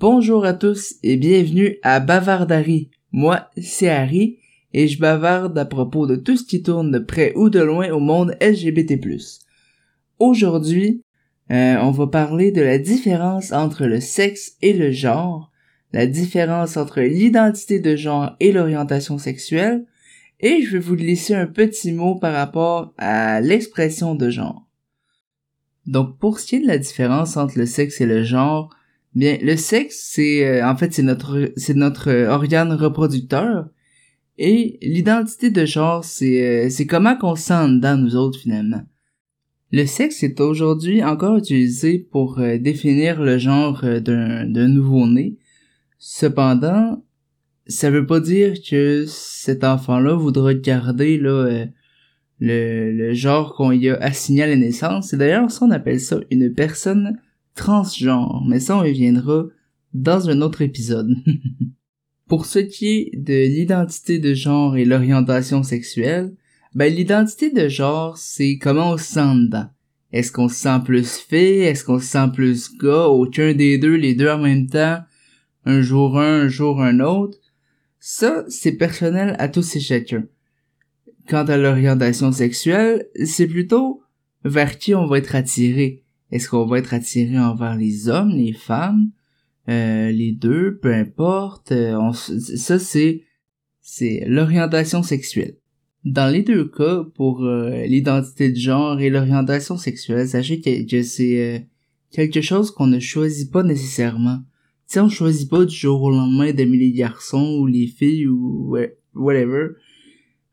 Bonjour à tous et bienvenue à Bavardari. Moi, c'est Harry et je bavarde à propos de tout ce qui tourne de près ou de loin au monde LGBT+. Aujourd'hui, euh, on va parler de la différence entre le sexe et le genre, la différence entre l'identité de genre et l'orientation sexuelle, et je vais vous laisser un petit mot par rapport à l'expression de genre. Donc pour ce qui est de la différence entre le sexe et le genre, Bien, le sexe, c'est euh, en fait c'est notre c'est notre euh, organe reproducteur et l'identité de genre, c'est euh, c'est comment qu'on se sent dedans nous autres finalement. Le sexe est aujourd'hui encore utilisé pour définir le genre d'un d'un nouveau-né. Cependant, ça veut pas dire que cet enfant-là voudra garder là le, le genre qu'on y a assigné à la naissance. Et d'ailleurs, ça on appelle ça une personne transgenre, mais ça on y viendra dans un autre épisode. Pour ce qui est de l'identité de genre et l'orientation sexuelle, ben l'identité de genre, c'est comment on se sent dedans. Est-ce qu'on se sent plus fait? Est-ce qu'on se sent plus gars? Aucun des deux, les deux en même temps? Un jour un, un jour un autre? Ça, c'est personnel à tous et chacun. Quant à l'orientation sexuelle, c'est plutôt vers qui on va être attiré. Est-ce qu'on va être attiré envers les hommes, les femmes, euh, les deux, peu importe. Euh, ça c'est c'est l'orientation sexuelle. Dans les deux cas, pour euh, l'identité de genre et l'orientation sexuelle, sachez que, c'est quelque chose qu'on ne choisit pas nécessairement. Si on choisit pas du jour au lendemain d'aimer les garçons ou les filles ou whatever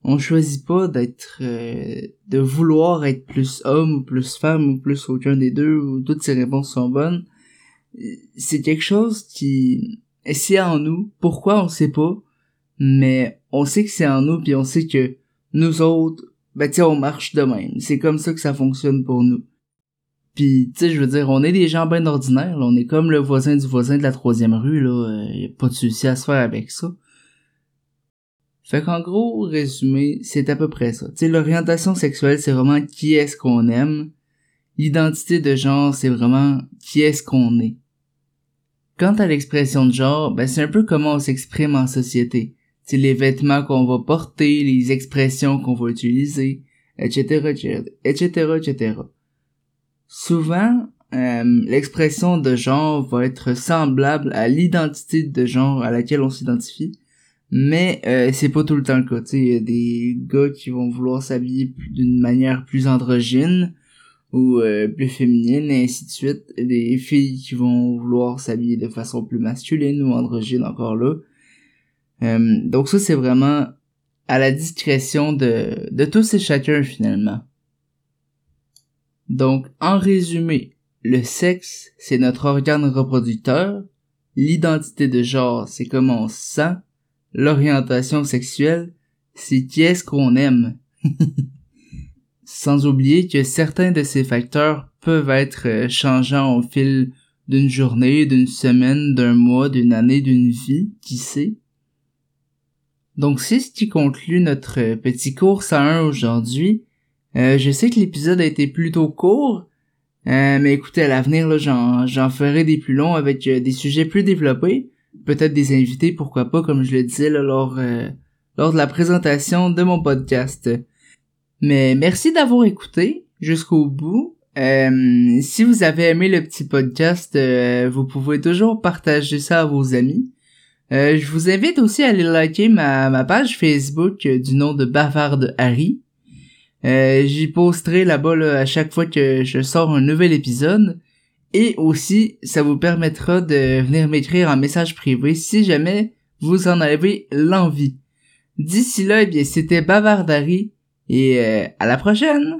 on choisit pas d'être euh, de vouloir être plus homme ou plus femme ou plus aucun des deux ou toutes ces réponses sont bonnes. C'est quelque chose qui c'est en nous. Pourquoi on sait pas. Mais on sait que c'est en nous puis on sait que nous autres ben tu on marche de même. C'est comme ça que ça fonctionne pour nous. Puis tu je veux dire on est des gens bien ordinaires on est comme le voisin du voisin de la troisième rue là. Y a pas de souci à se faire avec ça fait qu'en gros, résumé, c'est à peu près ça. Tu l'orientation sexuelle, c'est vraiment qui est-ce qu'on aime. L'identité de genre, c'est vraiment qui est-ce qu'on est. Quant à l'expression de genre, ben c'est un peu comment on s'exprime en société. C'est les vêtements qu'on va porter, les expressions qu'on va utiliser, etc., etc., etc., etc. Souvent, euh, l'expression de genre va être semblable à l'identité de genre à laquelle on s'identifie, mais euh, c'est pas tout le temps le cas. Il y des gars qui vont vouloir s'habiller d'une manière plus androgyne ou euh, plus féminine et ainsi de suite. Des filles qui vont vouloir s'habiller de façon plus masculine ou androgyne encore là. Euh, donc ça c'est vraiment à la discrétion de, de tous et chacun finalement. Donc en résumé, le sexe c'est notre organe reproducteur, l'identité de genre c'est comment on se sent, l'orientation sexuelle, c'est qui est-ce qu'on aime? Sans oublier que certains de ces facteurs peuvent être euh, changeants au fil d'une journée, d'une semaine, d'un mois, d'une année, d'une vie, qui sait? Donc c'est ce qui conclut notre petit cours 101 aujourd'hui. Euh, je sais que l'épisode a été plutôt court, euh, mais écoutez, à l'avenir, j'en ferai des plus longs avec des sujets plus développés peut-être des invités, pourquoi pas, comme je le disais lors, euh, lors de la présentation de mon podcast. Mais merci d'avoir écouté jusqu'au bout. Euh, si vous avez aimé le petit podcast, euh, vous pouvez toujours partager ça à vos amis. je vous invite aussi à aller liker ma, ma page Facebook du nom de Bavarde Harry. J'y posterai là-bas à chaque fois que je sors un nouvel épisode. Et aussi, ça vous permettra de venir m'écrire un message privé si jamais vous en avez l'envie. D'ici là, eh bien, c'était Bavardari et euh, à la prochaine!